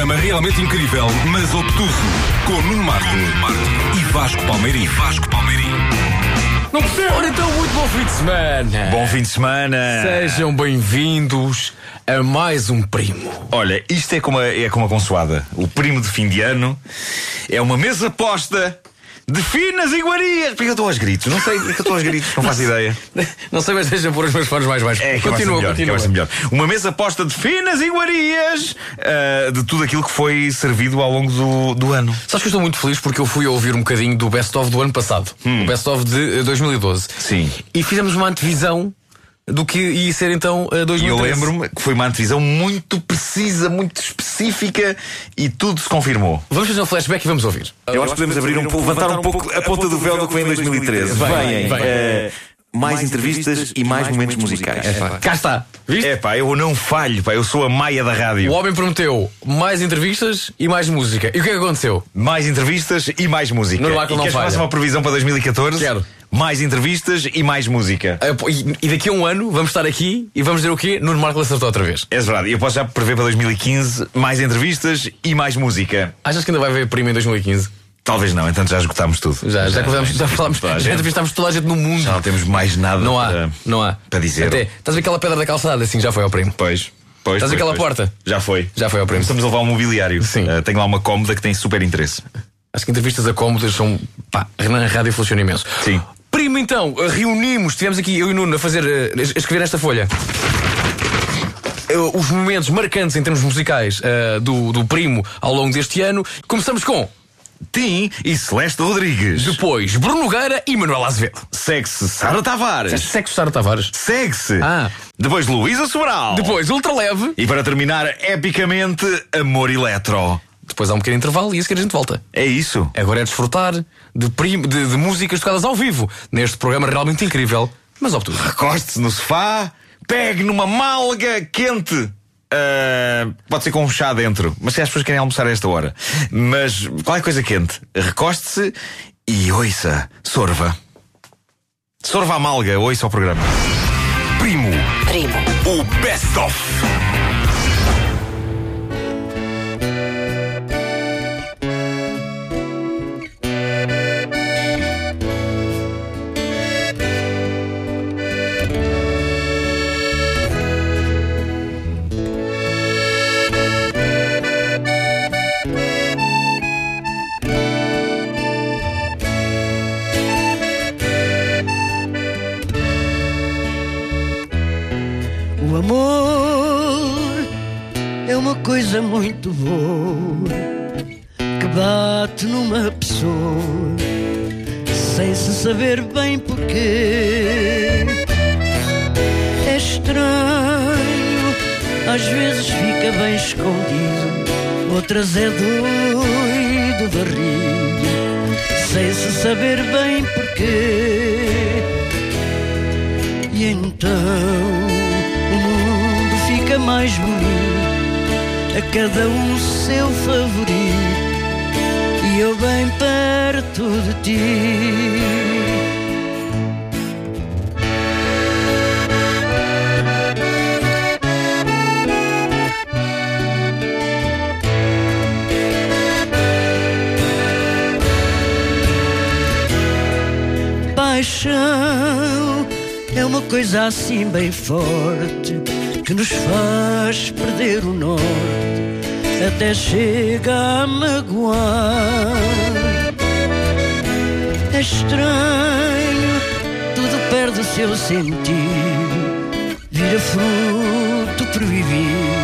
programa realmente incrível, mas obtuso, com Nuno Marco, e Vasco Palmeirim. Vasco Palmeirim. Não percebo! Ora então, muito bom fim de semana! Bom fim de semana! Sejam bem-vindos a mais um primo. Olha, isto é como a, é como a consoada. O primo de fim de ano é uma mesa posta de finas iguarias. Porque eu estou aos gritos? Não sei porque eu estou aos gritos, não faço ideia. Não sei, mas deixa pôr os meus fones mais baixos. É, continua, melhor, continua. melhor. Uma mesa posta de finas iguarias ah, de tudo aquilo que foi servido ao longo do, do ano. Sabes que eu estou muito feliz porque eu fui a ouvir um bocadinho do Best of do ano passado. O Best of de eh, 2012. Hum. Sim. E fizemos uma antevisão do que ia ser então eh, E eu 2013. lembro-me que foi uma antevisão muito precisa, muito específica e tudo se confirmou. Vamos fazer um flashback e vamos ouvir. Eu acho que podemos abrir um pouco, levantar um pouco a ponta do véu do que vem em 2013. Vem, Vêm eh, mais entrevistas e mais momentos musicais. Cá está. Viste? É pá, eu não falho, pá, eu sou a maia da O rádio. homem prometeu mais entrevistas e mais música. E o que é que aconteceu? Mais entrevistas e mais música. Não queres que falha. faça uma previsão para 2014? Quero. Mais entrevistas e mais música. E, e daqui a um ano vamos estar aqui e vamos dizer o quê? Nuno Marco acertou outra vez. É verdade, eu posso já prever para 2015 mais entrevistas e mais música. Achas que ainda vai haver prima em 2015? Talvez não, então já esgotámos tudo. Já, já, convidamos- já falámos, toda já entrevistámos toda a gente no mundo. Já não temos mais nada Não há, para, não há. para dizer. Até, estás a ver aquela pedra da calçada? Assim já foi ao primo. Pois. Pois, Estás pois, àquela pois. porta? Já foi. Já foi ao primo. Estamos a levar um mobiliário. Sim. Eh, tenho lá uma cómoda que tem super interesse. Acho que entrevistas a cómodas são. pá, na rádio funciona imenso. Sim. Primo, então, reunimos, tivemos aqui eu e o Nuno a fazer. eh, a escrever nesta folha. eh, Os momentos marcantes em termos musicais eh, do, do primo ao longo deste ano. Começamos com. Tim e Celeste Rodrigues. Depois, Bruno Nogueira e Manuel Azevedo. Segue-se Sara Tavares. Sexo Sara Tavares. Segue-se. Ah. Depois Luísa Sobral. Depois, Ultraleve. E para terminar, epicamente, Amor Eletro. Depois há um pequeno intervalo e a seguir a gente volta. É isso. Agora é desfrutar de, prim- de- de músicas tocadas ao vivo neste programa realmente incrível, mas obtuso. Recoste-se no sofá, pegue numa malga quente. Ah, pode ser com um chá dentro, mas se as pessoas querem almoçar a esta hora. Mas qualquer coisa quente. Recoste-se e ouça. Sorva. Sorva a malga, ouça o programa. Primo, Primo. O Best coisa muito boa que bate numa pessoa sem se saber bem porquê. É estranho, às vezes fica bem escondido, outras é doido de rir, sem se saber bem porquê. E então o mundo fica mais bonito, a cada um seu favorito, e eu bem perto de ti. Paixão é uma coisa assim bem forte que nos faz perder o norte, até chega a magoar. É estranho, tudo perde o seu sentido, vira fruto proibido,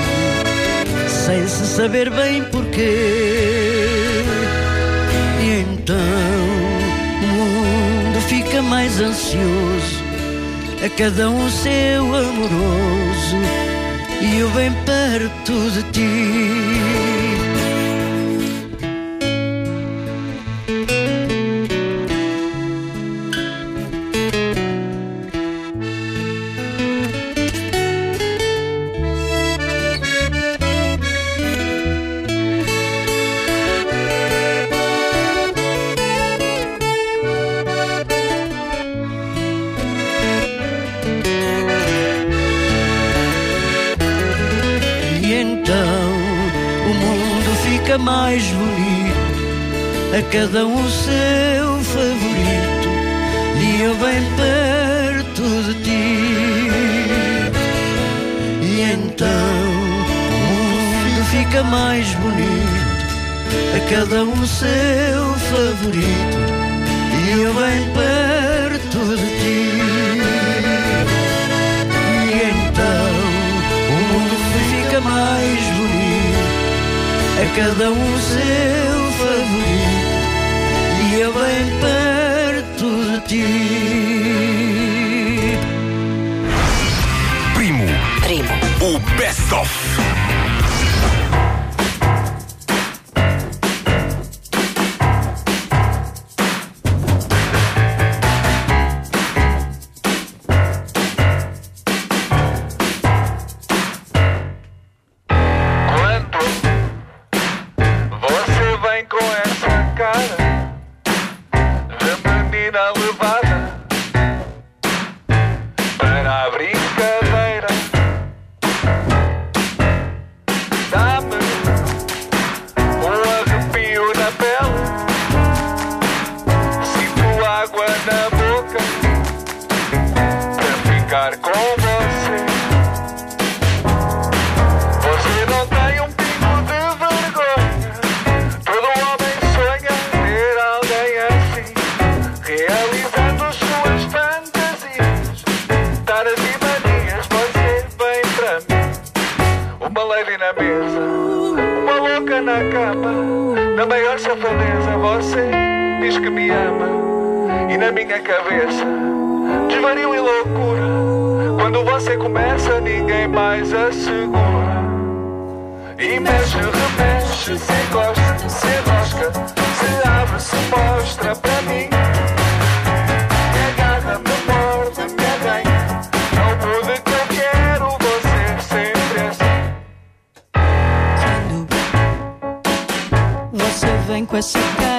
sem se saber bem porquê. E então o mundo fica mais ansioso, a cada um seu amoroso, e eu bem perto de ti. a cada um o seu favorito, e eu bem perto de ti. E então o mundo fica mais bonito, a cada um o seu favorito, e eu bem perto de ti. E então o mundo fica mais bonito, a cada um o seu favorito. aqui. Primo. Primo. O Best of. Na cama, na maior safadeza, você diz que me ama. E na minha cabeça, desvario e loucura. Quando você começa, ninguém mais assegura. E mexe, remexe, se gosta, se rosca, se abre, se mostra pra mim. com essa cara.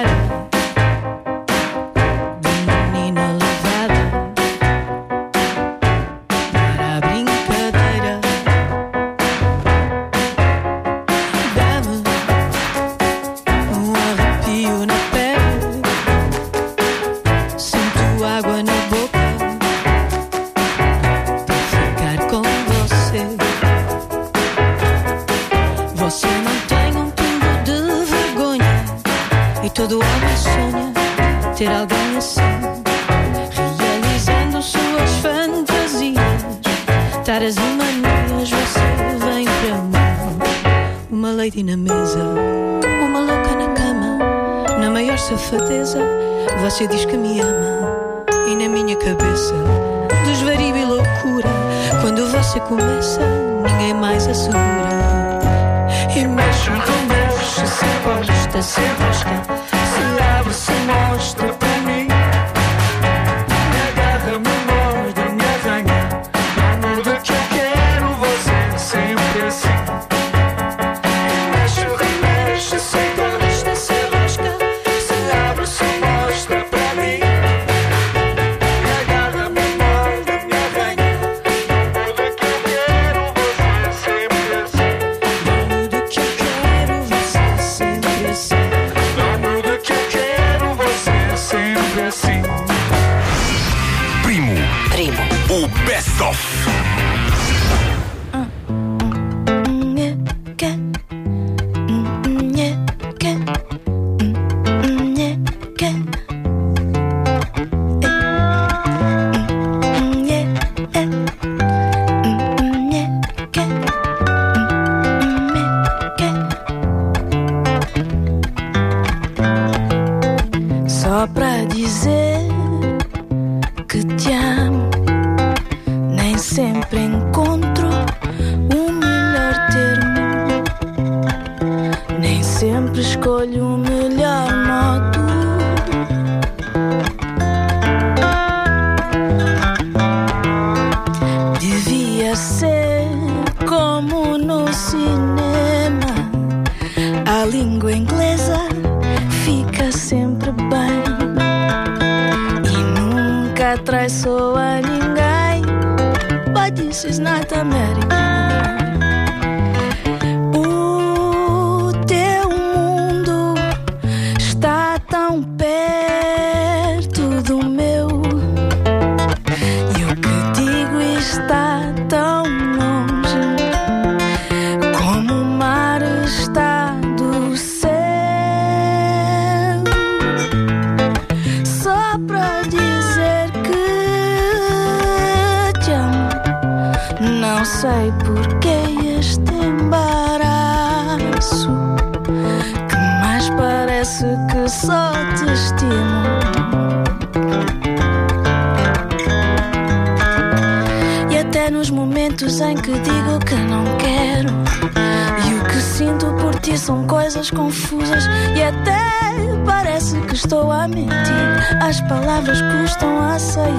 As palavras custam a sair.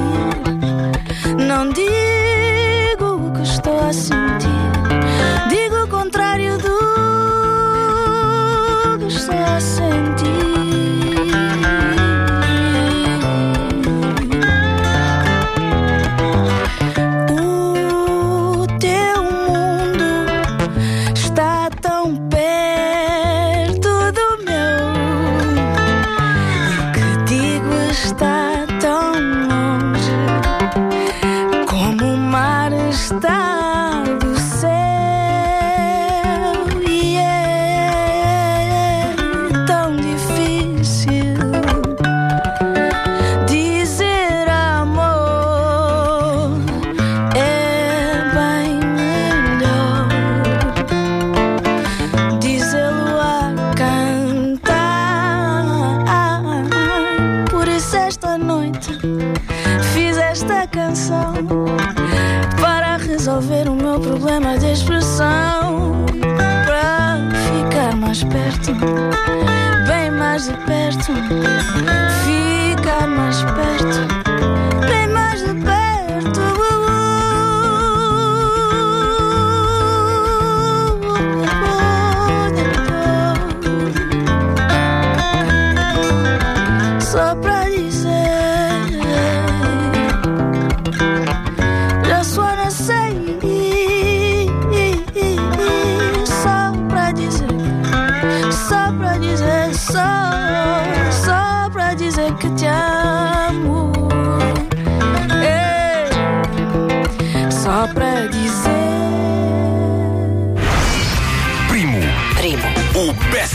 Não digo o que estou a sentir. noite fiz esta canção para resolver o meu problema de expressão. Para ficar mais perto, bem mais de perto, ficar mais perto, bem mais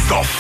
Golf.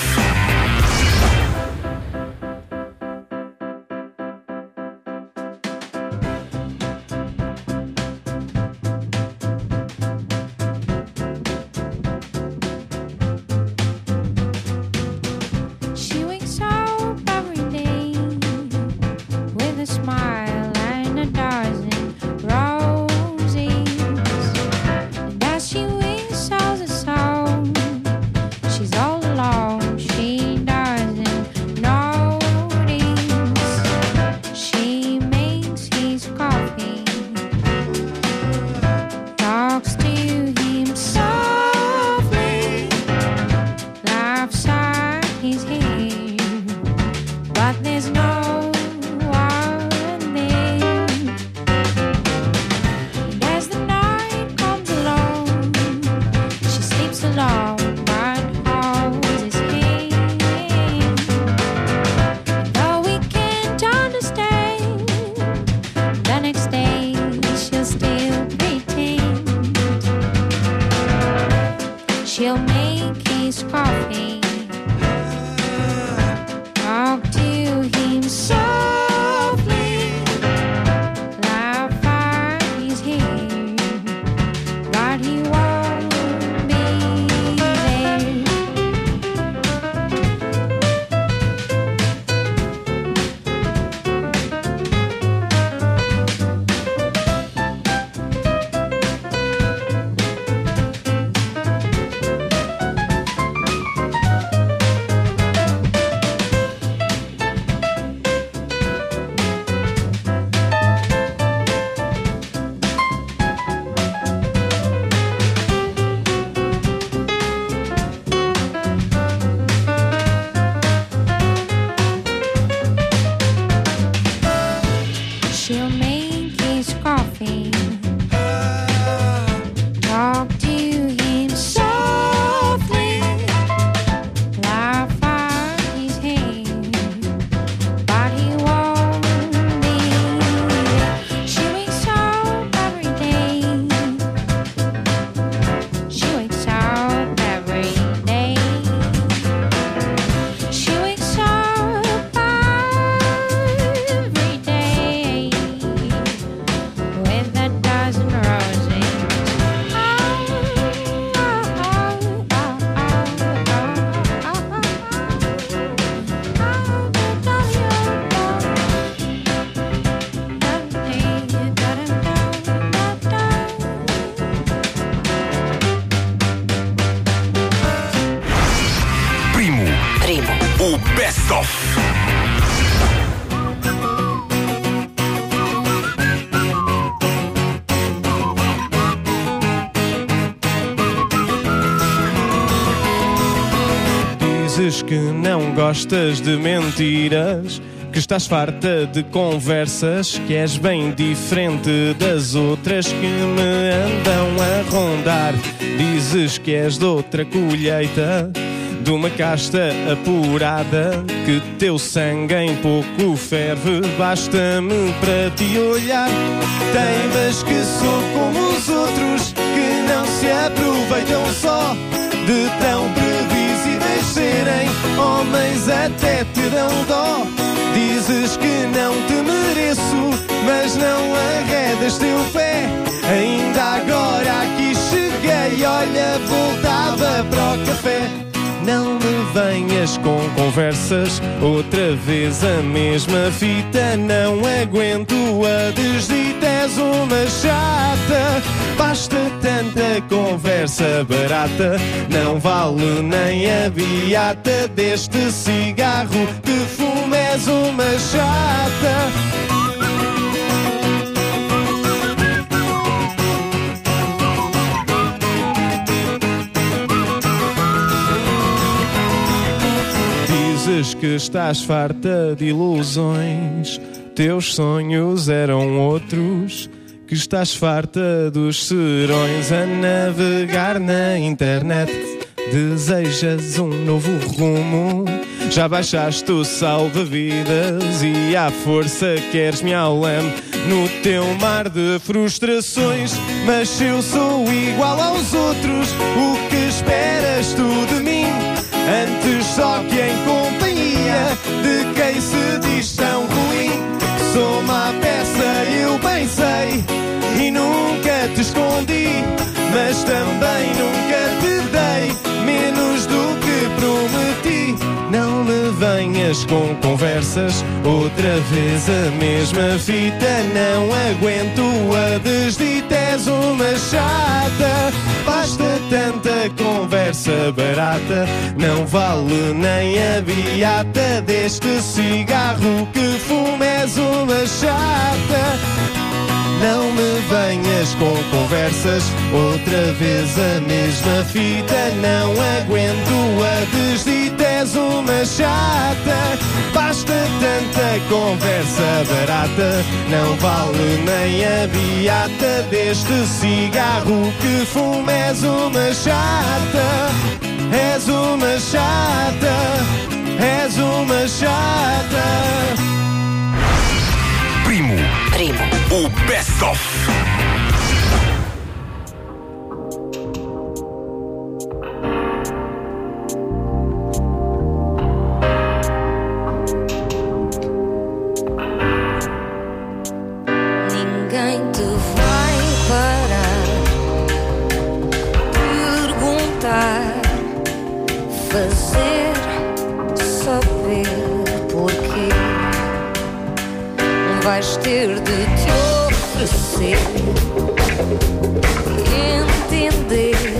Gostas de mentiras, que estás farta de conversas, que és bem diferente das outras que me andam a rondar. Dizes que és de outra colheita, de uma casta apurada, que teu sangue em pouco ferve, basta-me para te olhar. Teimas que sou como os outros, que não se aproveitam só de tão serem homens até te dão dó. Dizes que não te mereço, mas não arredas teu pé. Ainda agora aqui cheguei, olha, voltava para o café. Não me venhas com conversas, outra vez a mesma fita. Não aguento a desdita, és uma chata. Basta tanta conversa barata, não vale nem a beata deste cigarro que fumo. És uma chata. Que estás farta de ilusões, teus sonhos eram outros. Que estás farta dos serões a navegar na internet. Desejas um novo rumo, já baixaste o salva-vidas e à força queres me lame no teu mar de frustrações. Mas eu sou igual aos outros, o que esperas tu de mim? Antes só que em de quem se diz tão ruim. Sou má peça, eu bem sei, e nunca te escondi, mas também venhas com conversas, outra vez a mesma fita. Não aguento a desdita, és uma chata. Basta tanta conversa barata, não vale nem a beata deste cigarro que fumo. És uma chata. Não me venhas com conversas, outra vez a mesma fita. Não aguento a desdita, uma chata. Basta tanta conversa barata, não vale nem a beata deste cigarro que fumo. És uma chata, és uma chata, és uma chata. Primo. O Best of. Ter de te oferecer, entender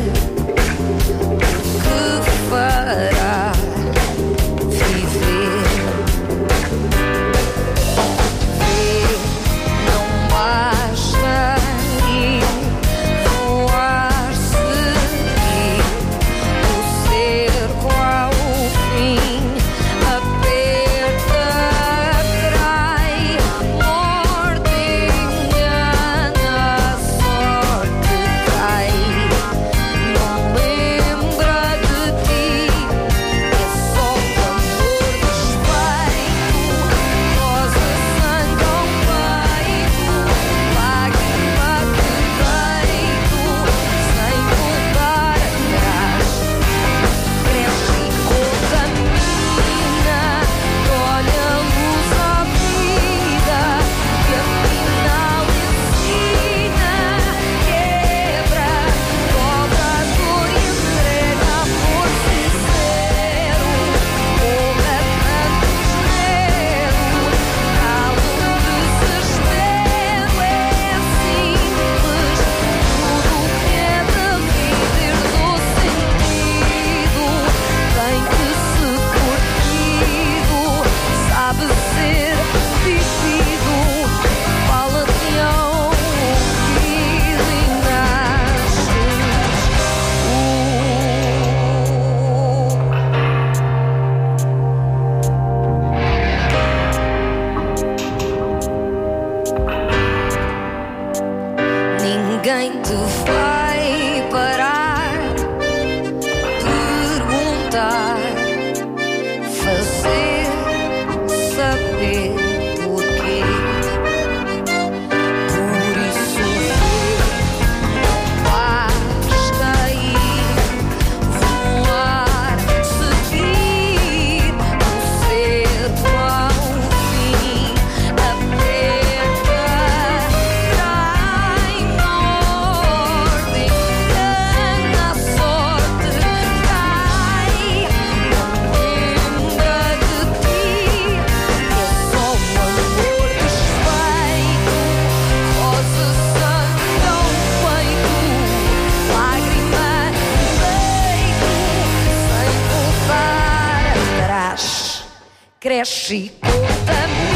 cresce e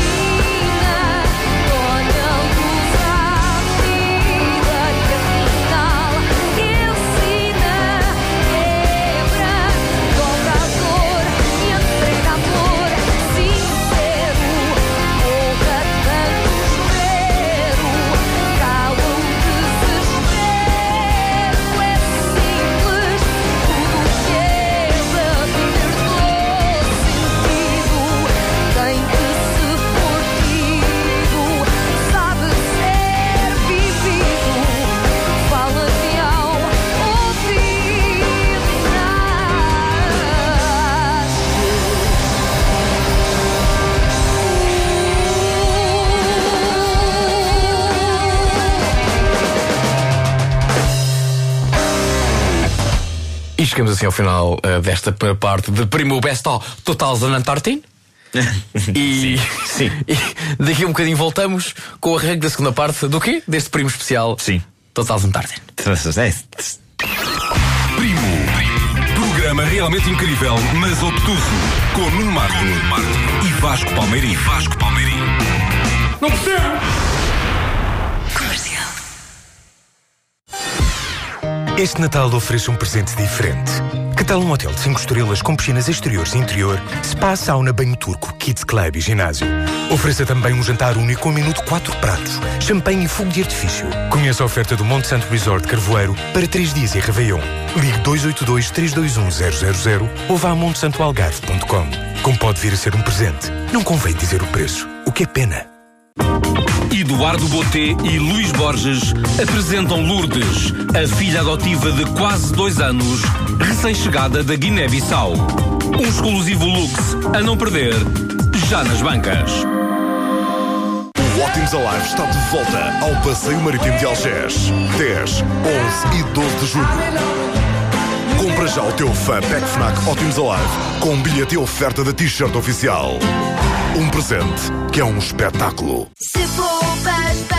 chegamos assim ao final eh, desta parte de Primo Best of 2013. E, Sim. e daqui a um bocadinho voltamos com o arranque da segunda parte do quê? Deste primo especial Sim. 2013. Primo. Programa realmente incrível, mas obtuso. Com Nuno Marco e Vasco Palmeirim. Vasco Palmeirim. Não percebo! Este Natal ofereça um presente diferente. Que tal um hotel de 5 estrelas com piscinas exteriores e interior, spa, sauna, banho turco, kids club e ginásio? Ofereça também um jantar único com minuto 4 pratos, champanhe e fogo de artifício. Conheça a oferta do Monte Santo Resort Carvoeiro para 3 dias em Réveillon. Ligue 282-321-000 ou vá a montesantoalgarve.com. Como pode vir a ser um presente, não convém dizer o preço, o que é pena. Eduardo Boté e Luís Borges apresentam Lourdes, a filha adotiva de quase dois anos, recém-chegada da Guiné-Bissau. Um exclusivo luxo a não perder, já nas bancas. O Ótimos Alive está de volta ao Passeio Marítimo de Algés. 10, 11 e 12 de julho. Compra já o teu Fã Pack Fnac Ótimos Alive com um bilhete e oferta da t-shirt oficial. Um presente que é um espetáculo. Se poupas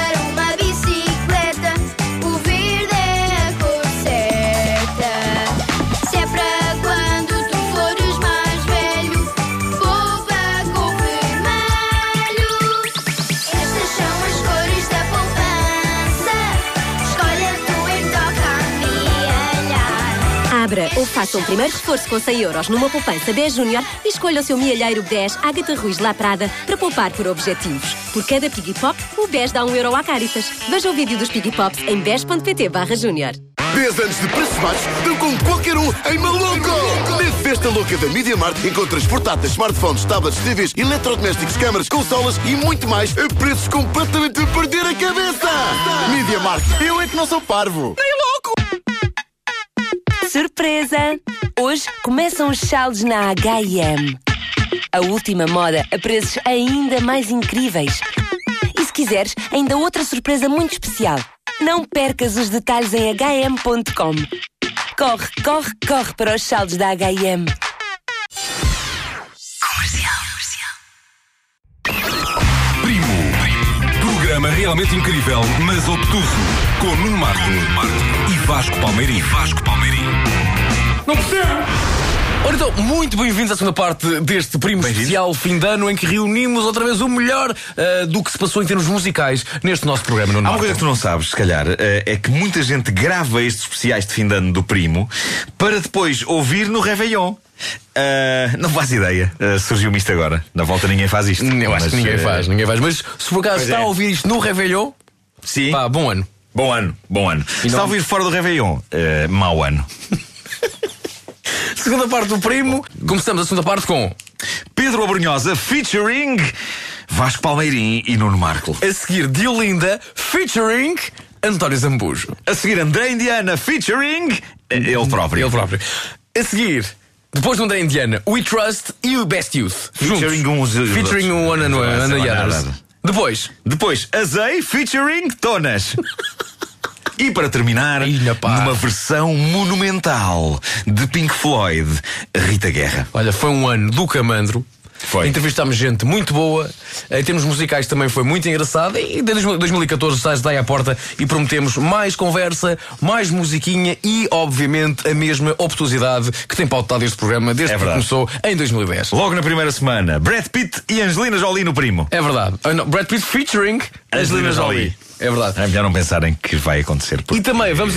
Abra ou faça um primeiro reforço com 100 euros numa poupança 10 Júnior e escolha o seu mielheiro 10 Ágata Ruiz Laprada para poupar por objetivos. Por cada Piggy Pop, o 10 dá 1 euro à Caritas. Veja o vídeo dos Piggy Pops em 10.pt barra Júnior. 10 anos de preços baixos dão com qualquer um em maluco! Na festa louca da Media Markt encontras portáteis, smartphones, tablets, TVs, eletrodomésticos, câmaras, consolas e muito mais a preços completamente a perder a cabeça! Media Markt, eu é que não sou parvo! Surpresa! Hoje começam os saldos na H&M. A última moda a preços ainda mais incríveis. E se quiseres, ainda outra surpresa muito especial. Não percas os detalhes em hm.com. Corre, corre, corre para os saldos da H&M. Programa realmente incrível, mas obtuso. Com Nuno Marco e Vasco Palmeirim. Vasco Palmeirim. Não percebo! Ora então, muito bem-vindos à segunda parte deste primo especial fim de ano em que reunimos outra vez o melhor ah, do que se passou em termos musicais neste nosso programa. Nuno Há uma coisa que tu não sabes, se calhar, eh, é que muita gente grava estes especiais de fim de ano do primo para depois ouvir no Réveillon. Ah, não faz ideia. Ah, Surgiu-me isto agora. Na volta ninguém faz isto. Eu acho Mas, que ninguém eh, faz, ninguém faz. Mas se por acaso Pois está é. a ouvir isto no Réveillon, Sim. pá, bom ano. Bom ano, bom ano. Se não- está a ouvir fora do Réveillon, eh, mau ano. Segunda parte do primo, começamos a segunda parte com Pedro Abrunhosa featuring Vasco Palmeirim e Nuno Marco. a seguir Diolinda featuring António Zambujo. A seguir André Indiana featuring eh, ele próprio. Ele próprio. A seguir, depois do André Indiana, We Trust e o Best Youth. Featuring juntos. uns- Featuring o One and Não One. Depois, Depois, Azei featuring Tonas. E para terminar, pá. numa versão monumental de Pink Floyd, Rita Guerra. olha, foi um ano do Camandro. Foi. Entrevistámos gente muito boa. Em termos musicais também foi muito engraçado. E desde 2014 estás daí à porta e prometemos mais conversa, mais musiquinha e, obviamente, a mesma obtusidade que tem pautado este programa desde É que começou em 2010. Logo na primeira semana, Brad Pitt e Angelina Jolie no primo. É verdade. Ah, Brad Pitt featuring Angelina Jolie. É verdade. É melhor não pensarem que vai acontecer. E também vamos,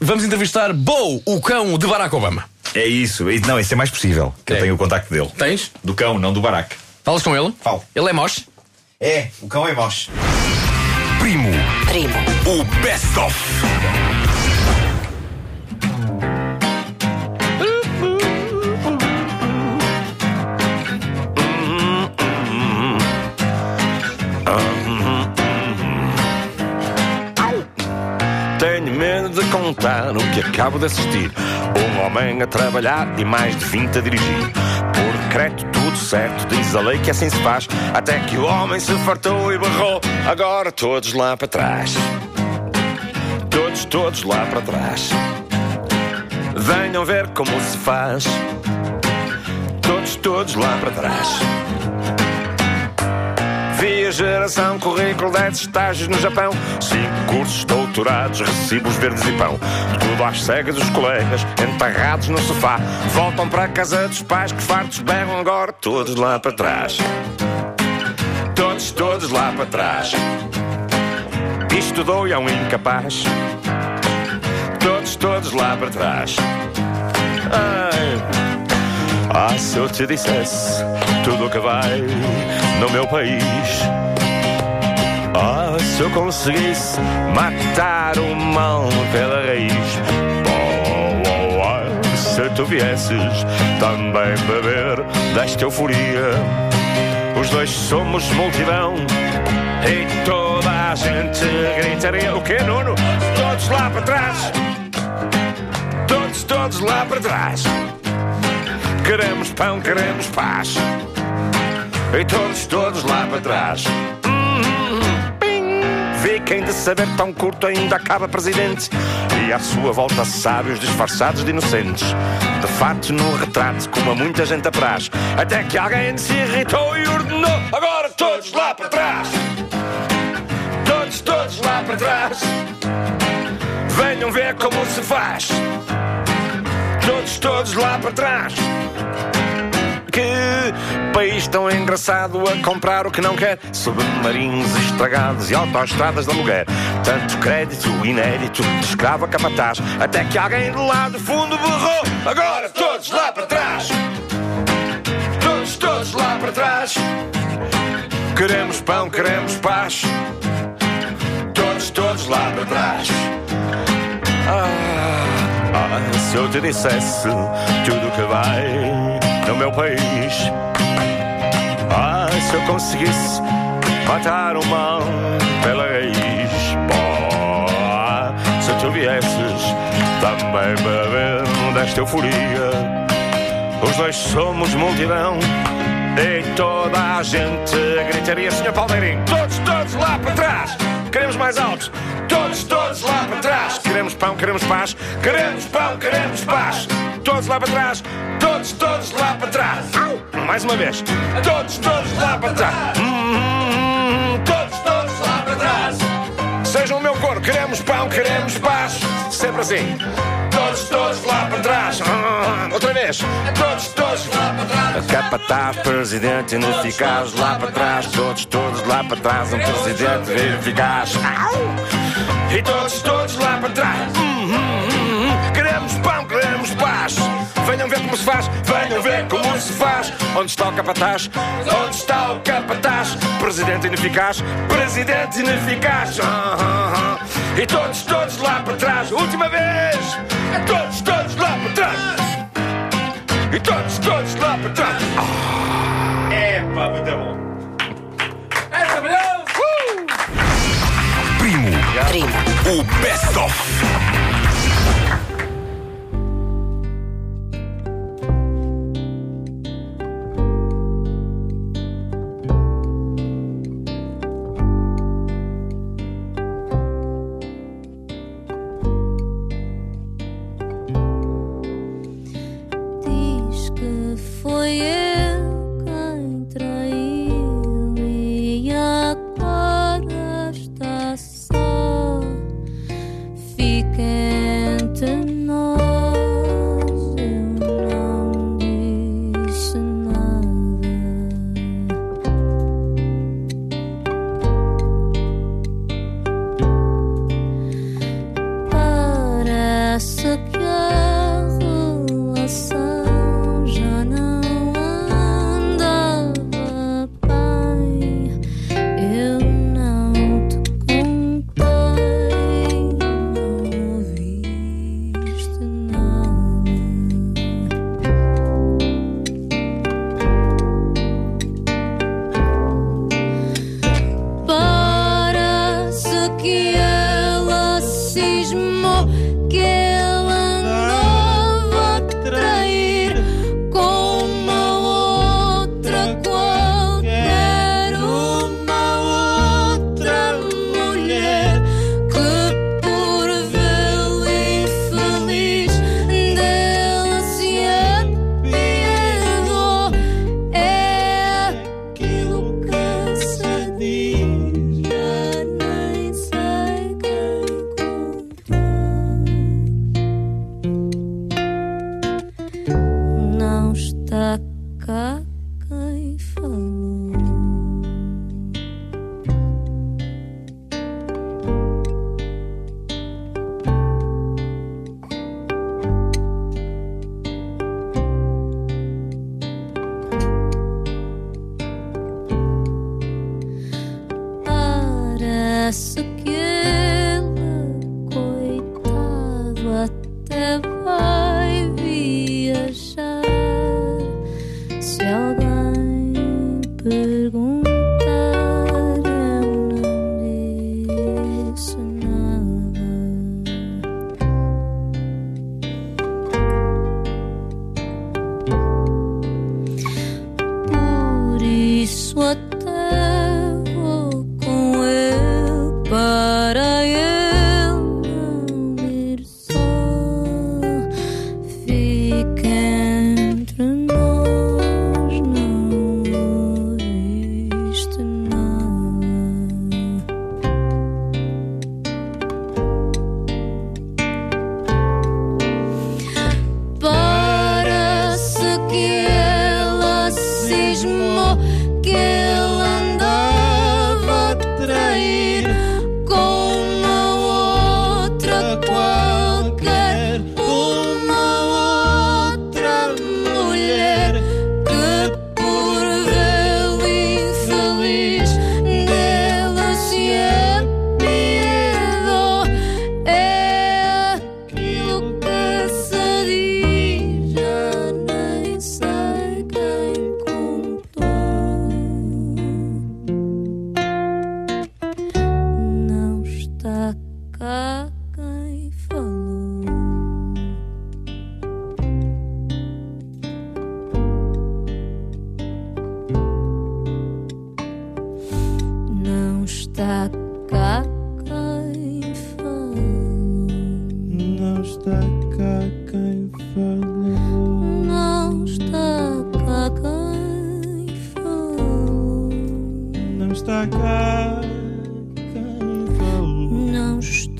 vamos entrevistar Bo, o cão de Barack Obama. É isso. E- Não, isso é mais possível. Que É. eu tenho o contacto dele. Tens? Do cão, não do baraque. Falas com ele? Falo. Ele é moche? É, o cão é moche. Primo. Primo. O Best of. Tenho medo de contar o que acabo de assistir. Homem a trabalhar e mais de 20 a dirigir. Por decreto, tudo certo, diz a lei que assim se faz. Até que o homem se fartou e berrou. Agora todos lá para trás. Todos, todos lá para trás. Venham ver como se faz. Todos, todos lá para trás. Vi a geração, currículo, 10 estágios no Japão, 5 cursos, doutorados, recibos verdes e pão. Tudo às cegas dos colegas, enterrados no sofá. Voltam para casa dos pais que fartos berram agora, todos lá para trás. Todos, todos lá para trás. Estudou e é um incapaz. Todos, todos lá para trás. Ai. Ah, se eu te dissesse tudo o que vai no meu país. Ah, se eu conseguisse matar o mal pela raiz. Oh, oh, oh, se tu viesses também beber desta euforia. Os dois somos multidão e toda a gente gritaria. O que, Nuno? Todos lá para trás. Todos, todos lá para trás. Queremos pão, queremos paz. E todos, todos lá para trás. Hum. Fiquem de saber tão curto ainda acaba presidente. E à sua volta sábios disfarçados de inocentes. De fato no retrato, como a muita gente apraz. Até que alguém se irritou e ordenou. Agora todos lá para trás. Todos, todos lá para trás. Venham ver como se faz. Todos, todos lá para trás. Que país tão engraçado a comprar o que não quer. Submarinos estragados e autoestradas de aluguer. Tanto crédito inédito de escravo a capataz. Até que alguém do lado fundo berrou. Agora todos lá para trás. Todos, todos lá para trás. Queremos pão, queremos paz. Todos, todos lá para trás. Ah, ah, se eu te dissesse tudo que vai meu país. Ah, se eu conseguisse matar o mal pela raiz. Ah, se tu viesses também beber desta euforia. Os dois somos multidão. E toda a gente gritaria, Senhor Palmeirinho, todos, todos lá para trás. Queremos mais altos, todos, todos lá para trás. Queremos pão, queremos paz. Queremos pão, queremos paz. Todos lá para trás, todos, todos lá para trás. Au! Mais uma vez, todos, todos lá para trás. Hum, todos, todos lá para trás. Sejam o meu coro, queremos pão, queremos paz. Sempre assim. Todos, todos lá para trás. Ah, outra vez. Todos, todos lá para trás. Capataz, presidente ineficaz lá para trás. Todos, todos lá para trás. Um presidente eficaz. Au! E todos, todos lá para trás. Venham ver como se faz, venham ver como se faz. Onde está o capataz? Onde está o capataz? Presidente ineficaz, presidente ineficaz. Ah, ah, ah. E todos, todos lá para trás. Última vez. Todos, todos lá para trás. E todos, todos lá para trás. Ah. É pá, muito bom. É maravilhoso. Primo. Primo. O Best of.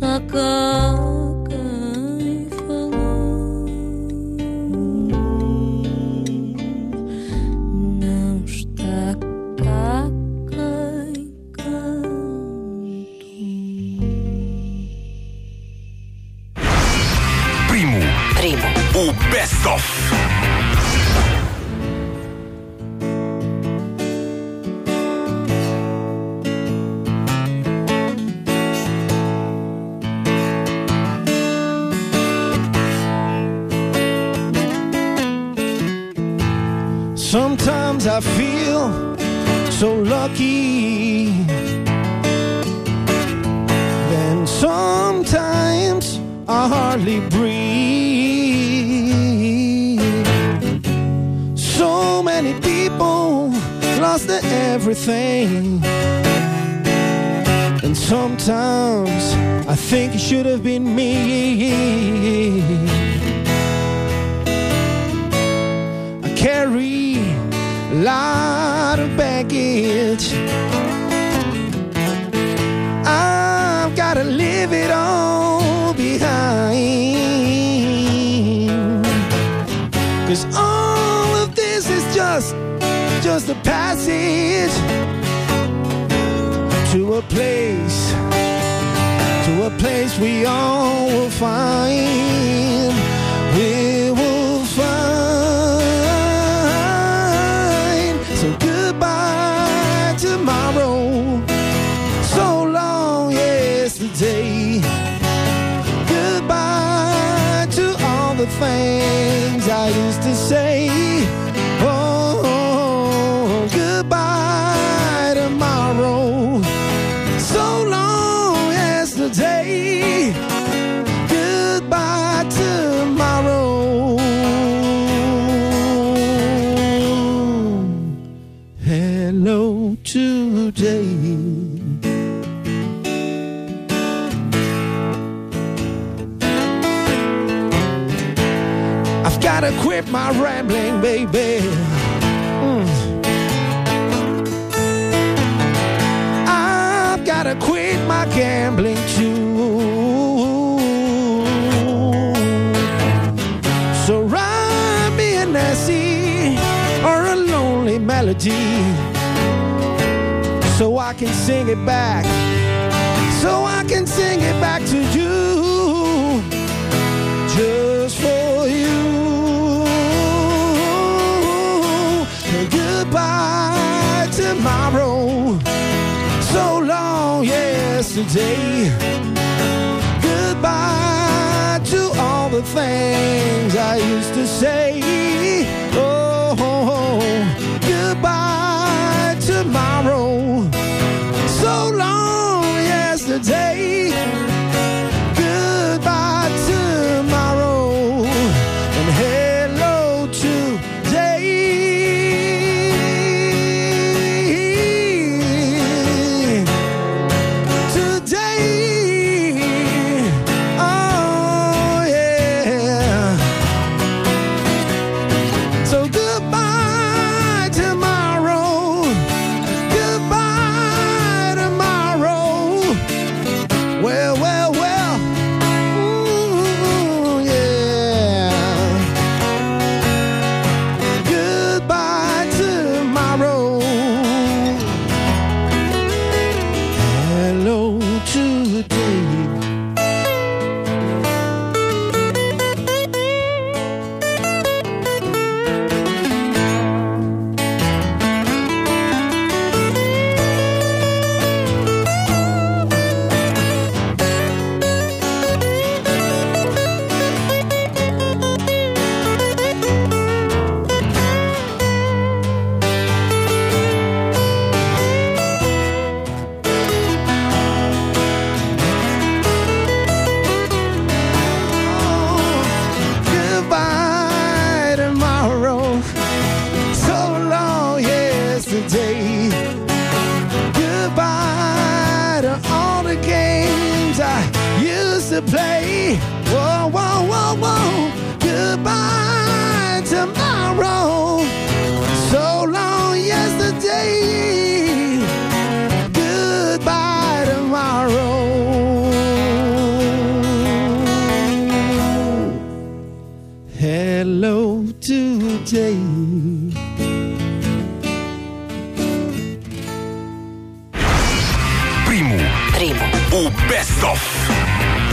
takkan day. my rambling, baby. Mm. I've gotta quit my gambling too. So write me a Nessie or a lonely melody, so I can sing it back. So I can sing it back to yesterday. Goodbye to all the things I used to say. today. Primo. Primo. O best of.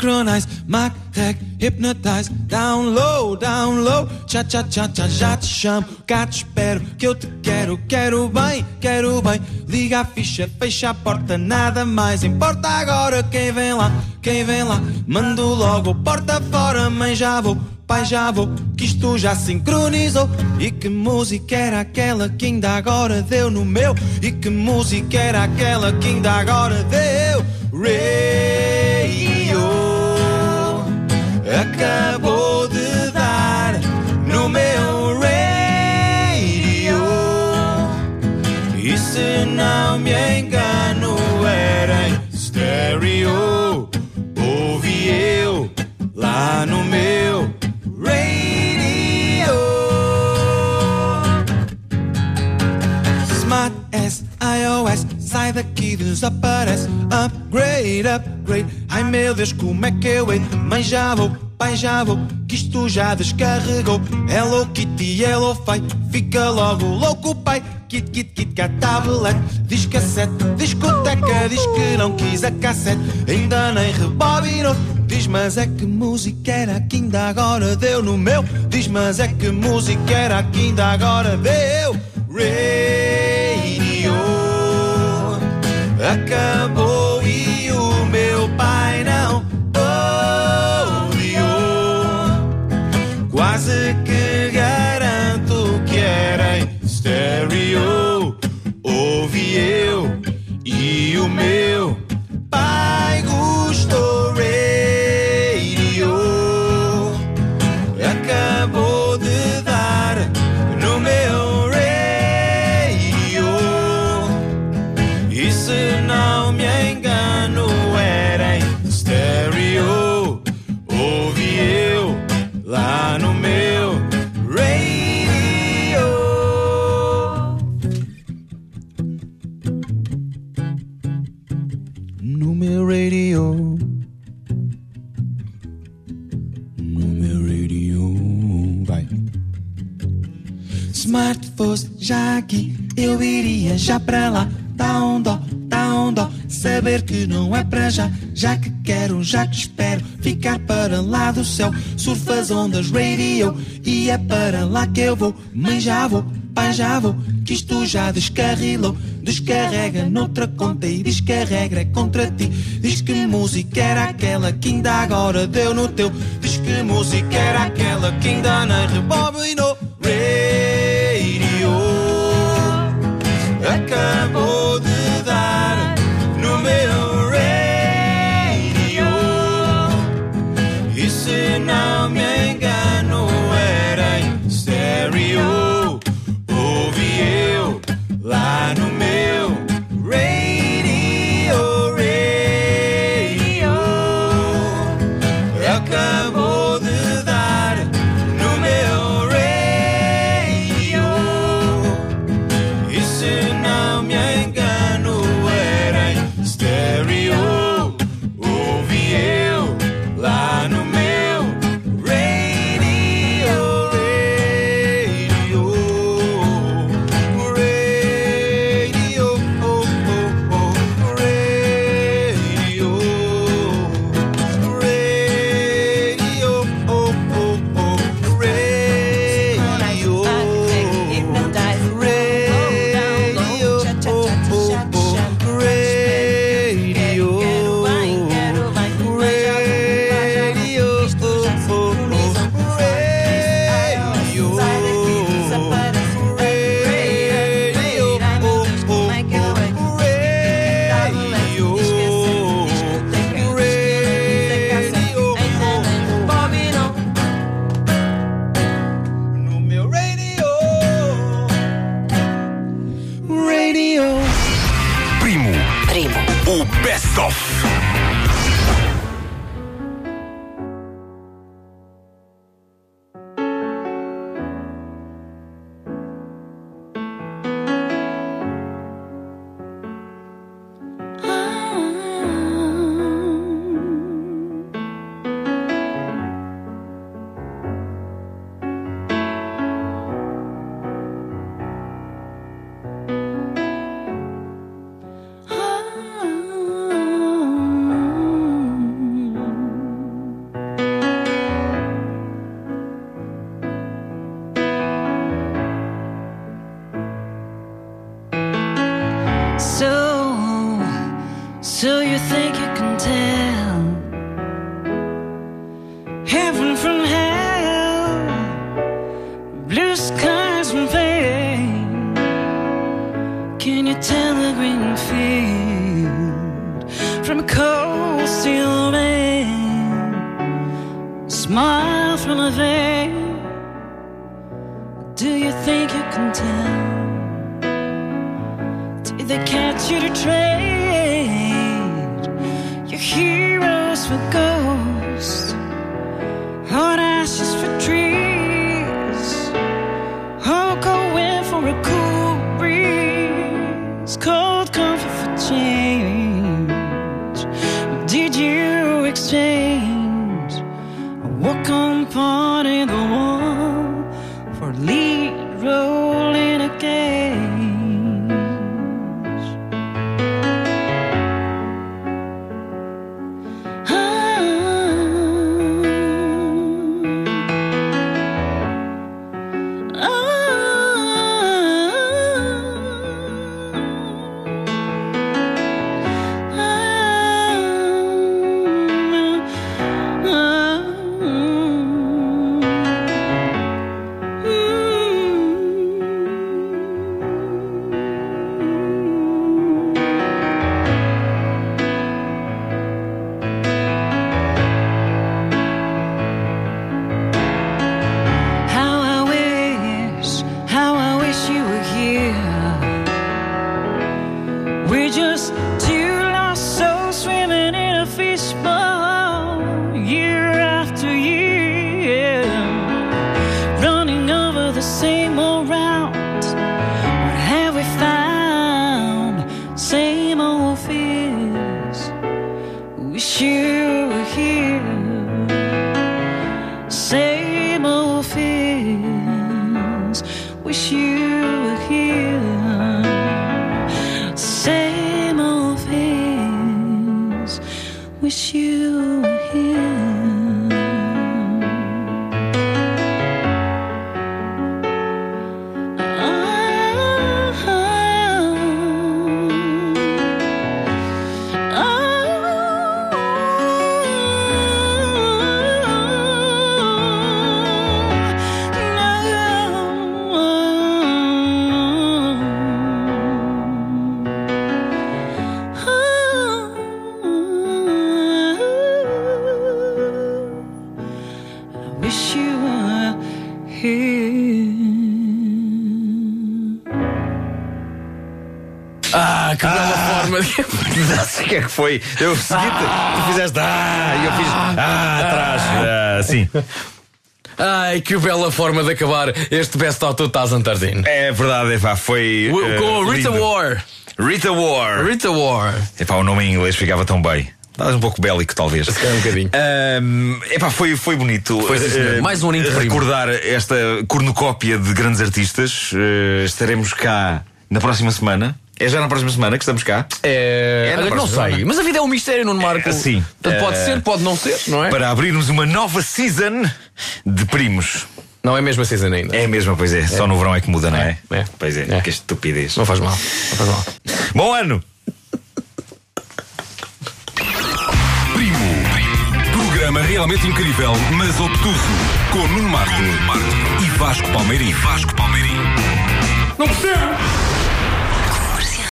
Synchronize, mic tag, hypnotize, down low, down low, cha cha cha cha, já te chamo, cá te espero, que eu te quero, quero bem, quero bem, liga a ficha, fecha a porta, nada mais importa agora. Quem vem lá, quem vem lá, mando logo, porta fora, mãe já vou, pai já vou, que isto já sincronizou, e que música era aquela que ainda agora deu no meu, e que música era aquela que ainda agora deu, Radio acabou de dar no meu radio. E se não me engano, era em stereo. Ouvi eu lá no meu radio. Smart S, iOS, sai daqui, desaparece. Upgrade, upgrade. Meu Deus, como é que eu hei? Mãe já vou, pai já vou, que isto já descarregou. Hello Kitty, hello Fai, fica logo louco, pai. Kit, kit, kit, cat, tablet, diz cassete, discoteca, diz que não quis a cassete, ainda nem rebobinou. Diz, mas é que música era que ainda agora deu no meu. Diz, mas é que música era que ainda agora deu. Radio acabou já aqui, eu iria já pra lá. Dá um dó, dá um dó, saber que não é para já. Já que quero, já que espero, ficar para lá do céu. Surfa as ondas radio, e é para lá que eu vou. Mãe já vou, pai já vou, que isto já descarrilou. Descarrega noutra conta e diz que a regra é contra ti. Diz que música era aquela que ainda agora deu no teu. Diz que música era aquela que ainda não rebobinou. Radio acabou Wish you were here. Que é que foi. Eu segui tu fizeste ah, e eu fiz ah, atrás. Ah, sim. Ai, que bela forma de acabar este Best of 2013. É verdade, epá, foi. Eh, Com a Rita lindo. War. Rita War. Rita War. Epá, o nome em inglês ficava tão bem. Estavas um pouco bélico, talvez. Se um bocadinho. Ahm, epá, foi, foi bonito. Foi. Eh, Mais um aninho de primo. Recordar esta cornucópia de grandes artistas. Eh, estaremos cá na próxima semana. É já na próxima semana que estamos cá? É, É na olha não próxima sei. semana. Mas a vida é um mistério, Nuno Marco. É, sim. Portanto, pode Eh, ser, pode não ser, não é? Para abrirmos uma nova season de primos. Não é mesmo a season ainda. É mesmo, pois é. Só no verão é que muda, não é? É. Pois é, É. que estupidez. Não faz mal. Não faz mal. Bom ano! Primo. Programa realmente incrível, mas obtuso. Com Nuno Marco, e Vasco Palmeirim. Vasco Palmeirim. Não percebo!